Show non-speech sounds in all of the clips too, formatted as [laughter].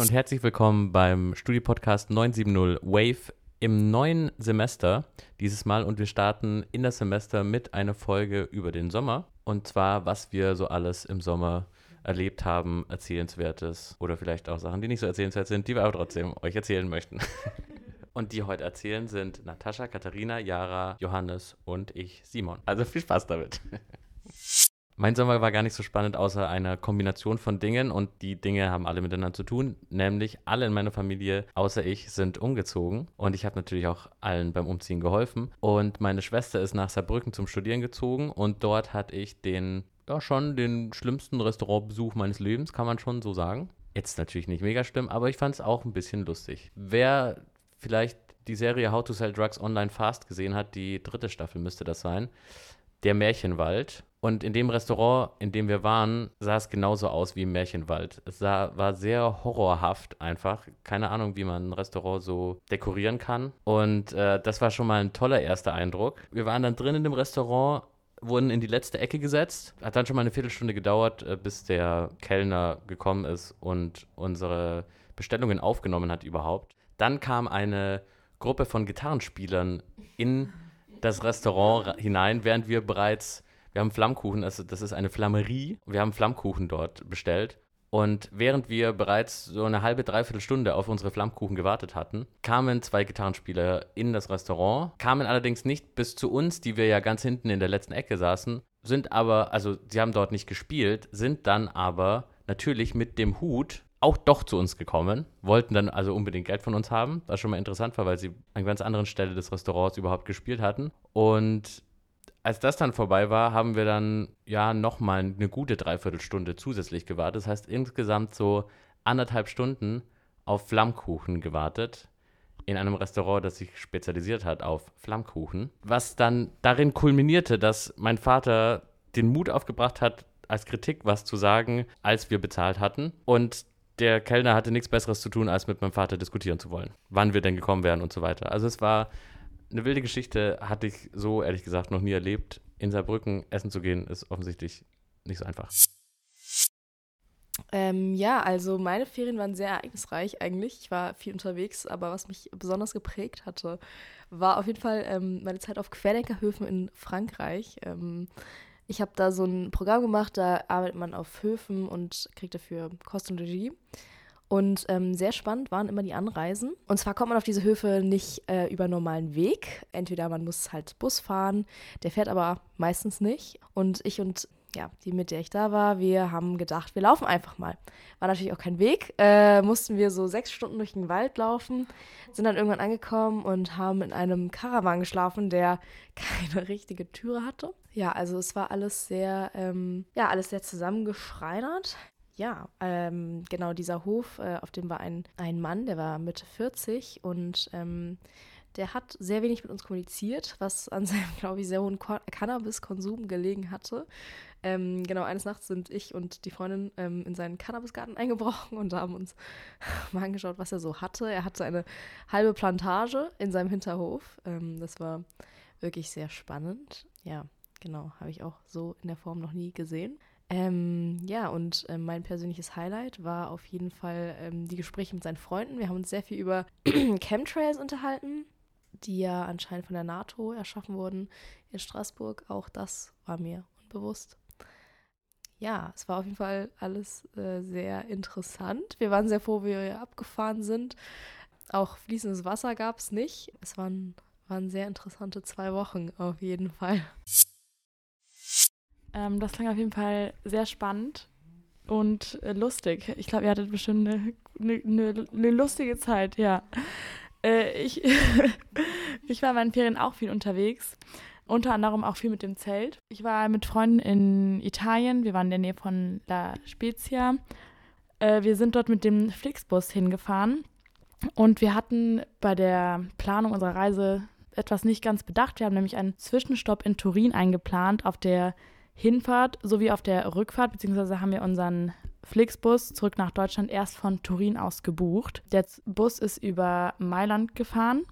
Und herzlich willkommen beim Studiopodcast 970 Wave im neuen Semester dieses Mal und wir starten in das Semester mit einer Folge über den Sommer und zwar, was wir so alles im Sommer erlebt haben, erzählenswertes oder vielleicht auch Sachen, die nicht so erzählenswert sind, die wir aber trotzdem euch erzählen möchten. [laughs] Und die heute erzählen sind Natascha, Katharina, Jara, Johannes und ich, Simon. Also viel Spaß damit. [laughs] Mein Sommer war gar nicht so spannend, außer einer Kombination von Dingen und die Dinge haben alle miteinander zu tun. Nämlich alle in meiner Familie, außer ich, sind umgezogen und ich habe natürlich auch allen beim Umziehen geholfen. Und meine Schwester ist nach Saarbrücken zum Studieren gezogen und dort hatte ich den, ja schon den schlimmsten Restaurantbesuch meines Lebens, kann man schon so sagen. Jetzt natürlich nicht mega schlimm, aber ich fand es auch ein bisschen lustig. Wer vielleicht die Serie How to Sell Drugs Online Fast gesehen hat, die dritte Staffel müsste das sein, der Märchenwald und in dem Restaurant, in dem wir waren, sah es genauso aus wie im Märchenwald. Es sah, war sehr horrorhaft einfach. Keine Ahnung, wie man ein Restaurant so dekorieren kann. Und äh, das war schon mal ein toller erster Eindruck. Wir waren dann drin in dem Restaurant, wurden in die letzte Ecke gesetzt. Hat dann schon mal eine Viertelstunde gedauert, äh, bis der Kellner gekommen ist und unsere Bestellungen aufgenommen hat überhaupt. Dann kam eine Gruppe von Gitarrenspielern in das Restaurant hinein, während wir bereits wir haben Flammkuchen, also das ist eine Flammerie. Wir haben Flammkuchen dort bestellt. Und während wir bereits so eine halbe, dreiviertel Stunde auf unsere Flammkuchen gewartet hatten, kamen zwei Gitarrenspieler in das Restaurant, kamen allerdings nicht bis zu uns, die wir ja ganz hinten in der letzten Ecke saßen, sind aber, also sie haben dort nicht gespielt, sind dann aber natürlich mit dem Hut auch doch zu uns gekommen, wollten dann also unbedingt Geld von uns haben, was schon mal interessant war, weil sie an ganz anderen Stelle des Restaurants überhaupt gespielt hatten. Und als das dann vorbei war, haben wir dann ja nochmal eine gute Dreiviertelstunde zusätzlich gewartet. Das heißt insgesamt so anderthalb Stunden auf Flammkuchen gewartet. In einem Restaurant, das sich spezialisiert hat auf Flammkuchen. Was dann darin kulminierte, dass mein Vater den Mut aufgebracht hat, als Kritik was zu sagen, als wir bezahlt hatten. Und der Kellner hatte nichts Besseres zu tun, als mit meinem Vater diskutieren zu wollen, wann wir denn gekommen wären und so weiter. Also es war eine wilde Geschichte hatte ich so ehrlich gesagt noch nie erlebt. In Saarbrücken essen zu gehen, ist offensichtlich nicht so einfach. Ähm, ja, also meine Ferien waren sehr ereignisreich eigentlich. Ich war viel unterwegs, aber was mich besonders geprägt hatte, war auf jeden Fall ähm, meine Zeit auf Querdenkerhöfen in Frankreich. Ähm, ich habe da so ein Programm gemacht, da arbeitet man auf Höfen und kriegt dafür Kost und Regie. Und ähm, sehr spannend waren immer die Anreisen. Und zwar kommt man auf diese Höfe nicht äh, über normalen Weg. Entweder man muss halt Bus fahren, der fährt aber meistens nicht. Und ich und ja, die, mit der ich da war, wir haben gedacht, wir laufen einfach mal. War natürlich auch kein Weg. Äh, mussten wir so sechs Stunden durch den Wald laufen, sind dann irgendwann angekommen und haben in einem Karawan geschlafen, der [laughs] keine richtige Türe hatte. Ja, also es war alles sehr, ähm, ja, alles sehr zusammengeschreinert ja, ähm, genau dieser Hof, äh, auf dem war ein, ein Mann, der war Mitte 40 und ähm, der hat sehr wenig mit uns kommuniziert, was an seinem, [laughs] glaube ich, sehr hohen Cannabiskonsum gelegen hatte. Ähm, genau, eines Nachts sind ich und die Freundin ähm, in seinen Cannabisgarten [laughs] eingebrochen und haben uns [laughs] mal angeschaut, was er so hatte. Er hatte eine halbe Plantage in seinem Hinterhof. Ähm, das war wirklich sehr spannend. Ja, genau, habe ich auch so in der Form noch nie gesehen. Ähm, ja, und äh, mein persönliches Highlight war auf jeden Fall ähm, die Gespräche mit seinen Freunden. Wir haben uns sehr viel über [clears throat] Chemtrails unterhalten, die ja anscheinend von der NATO erschaffen wurden in Straßburg. Auch das war mir unbewusst. Ja, es war auf jeden Fall alles äh, sehr interessant. Wir waren sehr froh, wie wir abgefahren sind. Auch fließendes Wasser gab es nicht. Es waren, waren sehr interessante zwei Wochen auf jeden Fall. Ähm, das klang auf jeden Fall sehr spannend und äh, lustig. Ich glaube, ihr hattet bestimmt eine, eine, eine, lustige Zeit, ja. Äh, ich, [laughs] ich war in meinen Ferien auch viel unterwegs. Unter anderem auch viel mit dem Zelt. Ich war mit Freunden in Italien. Wir waren in der Nähe von La Spezia. Äh, wir sind dort mit dem Flixbus hingefahren. Und wir hatten bei der Planung unserer Reise etwas nicht ganz bedacht. Wir haben nämlich einen Zwischenstopp in Turin eingeplant auf der Hinfahrt sowie auf der Rückfahrt, beziehungsweise haben wir unseren Flixbus zurück nach Deutschland erst von Turin aus gebucht. Der Bus ist über Mailand gefahren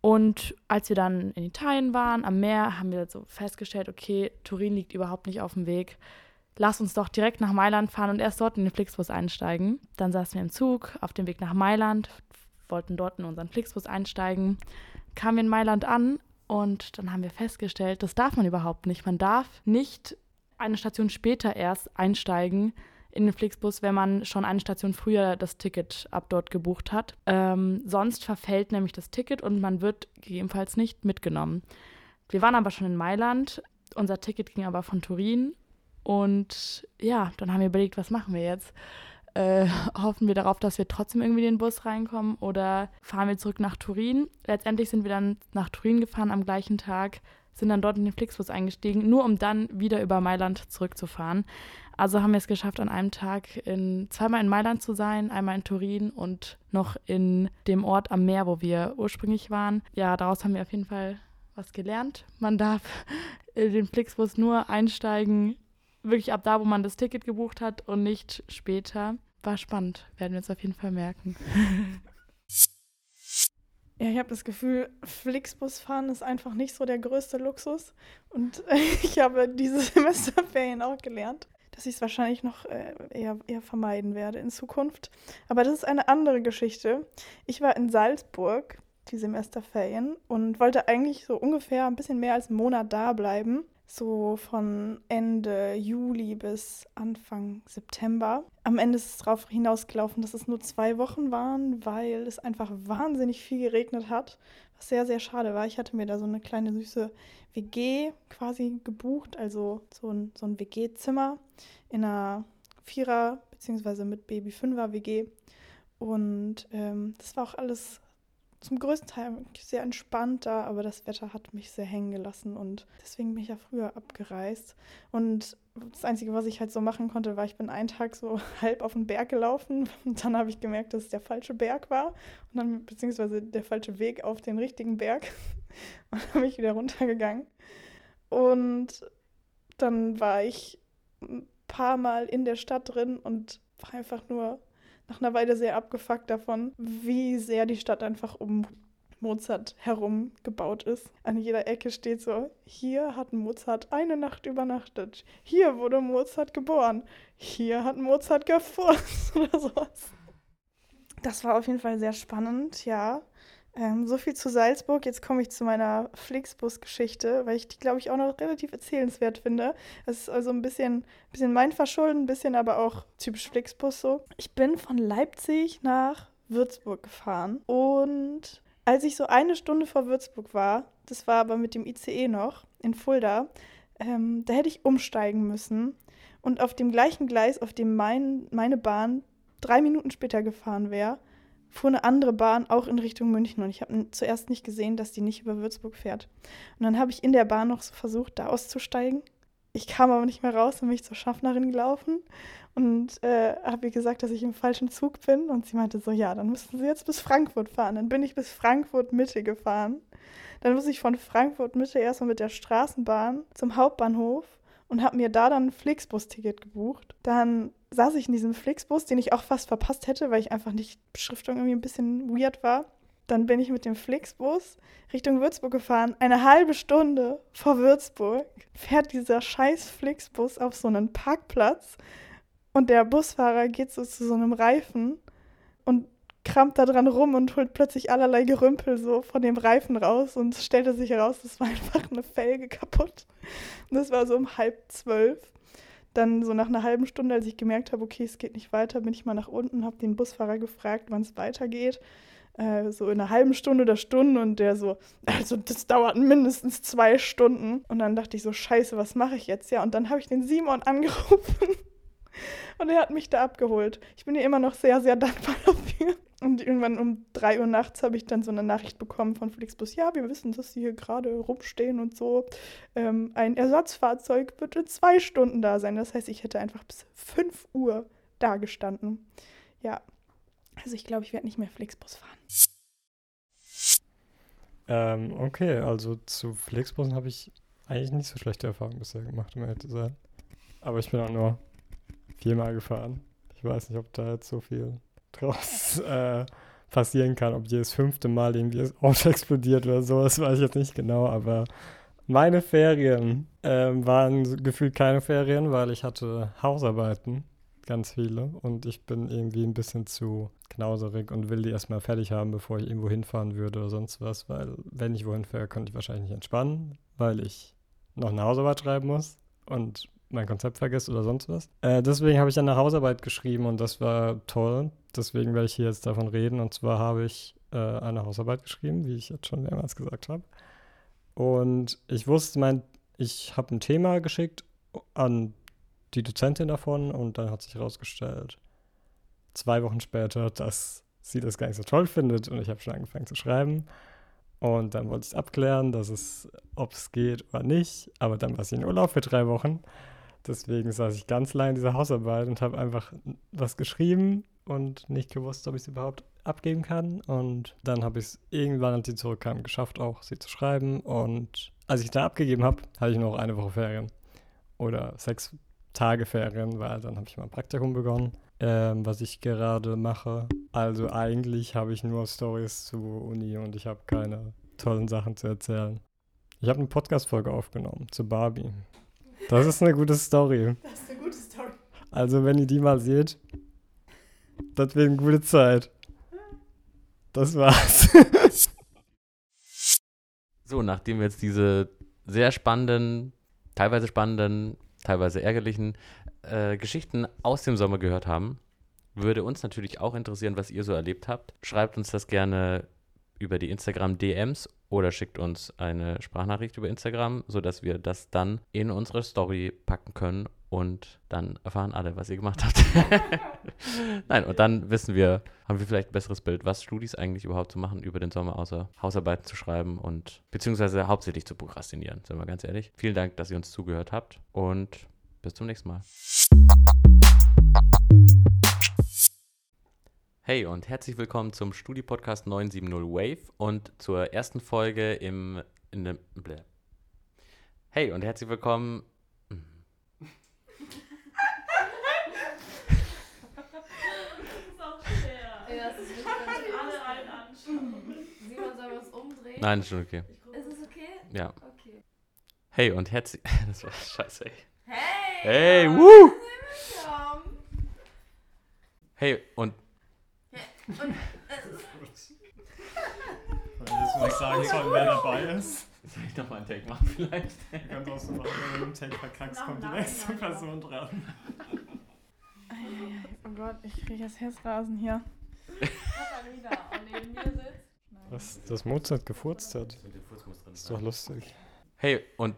und als wir dann in Italien waren, am Meer, haben wir so festgestellt, okay, Turin liegt überhaupt nicht auf dem Weg. lass uns doch direkt nach Mailand fahren und erst dort in den Flixbus einsteigen. Dann saßen wir im Zug auf dem Weg nach Mailand, wollten dort in unseren Flixbus einsteigen, kamen wir in Mailand an und dann haben wir festgestellt, das darf man überhaupt nicht. Man darf nicht eine Station später erst einsteigen in den Flixbus, wenn man schon eine Station früher das Ticket ab dort gebucht hat. Ähm, sonst verfällt nämlich das Ticket und man wird gegebenenfalls nicht mitgenommen. Wir waren aber schon in Mailand. Unser Ticket ging aber von Turin. Und ja, dann haben wir überlegt, was machen wir jetzt? Äh, [laughs] hoffen wir darauf, dass wir trotzdem irgendwie den Bus reinkommen oder fahren wir zurück nach Turin? Letztendlich sind wir dann nach Turin gefahren am gleichen Tag, sind dann dort in den Flixbus eingestiegen, nur um dann wieder über Mailand zurückzufahren. Also haben wir es geschafft, an einem Tag in, zweimal in Mailand zu sein, einmal in Turin und noch in dem Ort am Meer, wo wir ursprünglich waren. Ja, daraus haben wir auf jeden Fall was gelernt. Man darf in den Flixbus nur einsteigen, wirklich ab da, wo man das Ticket gebucht hat und nicht später. War spannend, werden wir uns auf jeden Fall merken. Ja, ich habe das Gefühl, Flixbus fahren ist einfach nicht so der größte Luxus. Und [laughs] ich habe diese [laughs] Semesterferien auch gelernt, dass ich es wahrscheinlich noch äh, eher, eher vermeiden werde in Zukunft. Aber das ist eine andere Geschichte. Ich war in Salzburg die Semesterferien und wollte eigentlich so ungefähr ein bisschen mehr als einen Monat da bleiben so von Ende Juli bis Anfang September. Am Ende ist es darauf hinausgelaufen, dass es nur zwei Wochen waren, weil es einfach wahnsinnig viel geregnet hat, was sehr, sehr schade war. Ich hatte mir da so eine kleine süße WG quasi gebucht, also so ein, so ein WG-Zimmer in einer Vierer- bzw. mit Baby Fünfer WG. Und ähm, das war auch alles zum größten Teil sehr entspannt da, aber das Wetter hat mich sehr hängen gelassen und deswegen bin ich ja früher abgereist. Und das Einzige, was ich halt so machen konnte, war, ich bin einen Tag so [laughs] halb auf den Berg gelaufen und dann habe ich gemerkt, dass es der falsche Berg war und dann beziehungsweise der falsche Weg auf den richtigen Berg [laughs] und dann bin ich wieder runtergegangen. Und dann war ich ein paar Mal in der Stadt drin und war einfach nur nach einer Weile sehr abgefuckt davon, wie sehr die Stadt einfach um Mozart herum gebaut ist. An jeder Ecke steht so, hier hat Mozart eine Nacht übernachtet. Hier wurde Mozart geboren. Hier hat Mozart gefurzt [laughs] oder sowas. Das war auf jeden Fall sehr spannend, ja. Ähm, so viel zu Salzburg. Jetzt komme ich zu meiner Flixbus-Geschichte, weil ich die, glaube ich, auch noch relativ erzählenswert finde. Es ist also ein bisschen, bisschen mein Verschulden, ein bisschen aber auch typisch Flixbus so. Ich bin von Leipzig nach Würzburg gefahren und als ich so eine Stunde vor Würzburg war, das war aber mit dem ICE noch in Fulda, ähm, da hätte ich umsteigen müssen und auf dem gleichen Gleis, auf dem mein, meine Bahn drei Minuten später gefahren wäre, fuhr eine andere Bahn auch in Richtung München und ich habe zuerst nicht gesehen, dass die nicht über Würzburg fährt. Und dann habe ich in der Bahn noch so versucht, da auszusteigen. Ich kam aber nicht mehr raus und bin ich zur Schaffnerin gelaufen und äh, habe ihr gesagt, dass ich im falschen Zug bin. Und sie meinte so, ja, dann müssten Sie jetzt bis Frankfurt fahren. Dann bin ich bis Frankfurt Mitte gefahren. Dann muss ich von Frankfurt Mitte erstmal mit der Straßenbahn zum Hauptbahnhof und habe mir da dann ein Flixbus-Ticket gebucht. Dann saß ich in diesem Flixbus, den ich auch fast verpasst hätte, weil ich einfach nicht Beschriftung irgendwie ein bisschen weird war. Dann bin ich mit dem Flixbus Richtung Würzburg gefahren. Eine halbe Stunde vor Würzburg fährt dieser scheiß Flixbus auf so einen Parkplatz und der Busfahrer geht so zu so einem Reifen und kramt da dran rum und holt plötzlich allerlei Gerümpel so von dem Reifen raus und stellte sich heraus, das war [laughs] einfach eine Felge kaputt. Und das war so um halb zwölf. Dann so nach einer halben Stunde, als ich gemerkt habe, okay, es geht nicht weiter, bin ich mal nach unten, habe den Busfahrer gefragt, wann es weitergeht. Äh, so in einer halben Stunde oder Stunde und der so, also das dauert mindestens zwei Stunden. Und dann dachte ich so, scheiße, was mache ich jetzt? Ja, und dann habe ich den Simon [laughs] angerufen und er hat mich da abgeholt. Ich bin ihr immer noch sehr, sehr dankbar [laughs] dafür. [laughs] Und irgendwann um drei Uhr nachts habe ich dann so eine Nachricht bekommen von Flixbus. Ja, wir wissen, dass Sie hier gerade rumstehen und so. Ähm, ein Ersatzfahrzeug wird in zwei Stunden da sein. Das heißt, ich hätte einfach bis fünf Uhr da gestanden. Ja, also ich glaube, ich werde nicht mehr Flixbus fahren. Ähm, okay, also zu Flixbussen habe ich eigentlich nicht so schlechte Erfahrungen bisher gemacht, um ehrlich zu sein. Aber ich bin auch nur viermal gefahren. Ich weiß nicht, ob da jetzt so viel draus äh, passieren kann, ob jedes fünfte Mal irgendwie das Auto [laughs] explodiert oder so, das weiß ich jetzt nicht genau, aber Meine Ferien ähm, waren gefühlt keine Ferien, weil ich hatte Hausarbeiten, ganz viele. Und ich bin irgendwie ein bisschen zu knauserig und will die erstmal fertig haben, bevor ich irgendwo hinfahren würde oder sonst was. Weil wenn ich wohin fahre, könnte ich wahrscheinlich nicht entspannen, weil ich noch eine Hausarbeit schreiben muss und mein Konzept vergesse oder sonst was. Äh, deswegen habe ich eine Hausarbeit geschrieben und das war toll. Deswegen werde ich hier jetzt davon reden. Und zwar habe ich äh, eine Hausarbeit geschrieben, wie ich jetzt schon mehrmals gesagt habe. Und ich wusste, mein, ich habe ein Thema geschickt an die Dozentin davon und dann hat sich herausgestellt, zwei Wochen später, dass sie das gar nicht so toll findet und ich habe schon angefangen zu schreiben. Und dann wollte ich abklären, dass es, ob es geht oder nicht. Aber dann war sie in Urlaub für drei Wochen. Deswegen saß ich ganz lange in dieser Hausarbeit und habe einfach was geschrieben und nicht gewusst, ob ich es überhaupt abgeben kann. Und dann habe ich es irgendwann, als sie zurückkam, geschafft, auch sie zu schreiben. Und als ich da abgegeben habe, hatte ich noch eine Woche Ferien. Oder sechs Tage Ferien, weil dann habe ich mein Praktikum begonnen, ähm, was ich gerade mache. Also eigentlich habe ich nur Stories zur Uni und ich habe keine tollen Sachen zu erzählen. Ich habe eine Podcast-Folge aufgenommen zu Barbie. Das ist eine gute Story. Das ist eine gute Story. Also, wenn ihr die mal seht, das wird eine gute Zeit. Das war's. [laughs] So, nachdem wir jetzt diese sehr spannenden, teilweise spannenden, teilweise ärgerlichen äh, Geschichten aus dem Sommer gehört haben, würde uns natürlich auch interessieren, was ihr so erlebt habt. Schreibt uns das gerne über die Instagram-DMs oder schickt uns eine Sprachnachricht über Instagram, sodass wir das dann in unsere Story packen können und dann erfahren alle, was ihr gemacht habt. [laughs] Nein, und dann wissen wir, haben wir vielleicht ein besseres Bild, was Studis eigentlich überhaupt zu machen über den Sommer, außer Hausarbeiten zu schreiben und beziehungsweise hauptsächlich zu prokrastinieren, sind wir ganz ehrlich. Vielen Dank, dass ihr uns zugehört habt und bis zum nächsten Mal. Hey und herzlich willkommen zum Studi-Podcast 970 Wave und zur ersten Folge im in dem. Hey und herzlich willkommen. Ja, das ist wirklich alle einen anschauen. Simon, sollen wir uns umdrehen? Nein, ist schon okay. Ist es okay? Ja. Okay. Hey und herzlich. [laughs] Das war scheiße, ey. Hey! Hey, woo! willkommen. Hey und. Und Jetzt muss ich sagen sollen, wer dabei ist. Soll ich nochmal einen Take machen vielleicht? Ihr könnt auch so machen, wenn du einen Take verkackst, kommt die nächste nein, nein. Person dran. Oh Gott, ich kriege das Herzrasen hier. Katharina und neben mir sitzt. Was, dass Mozart gefurzt hat. Ist doch lustig. Hey und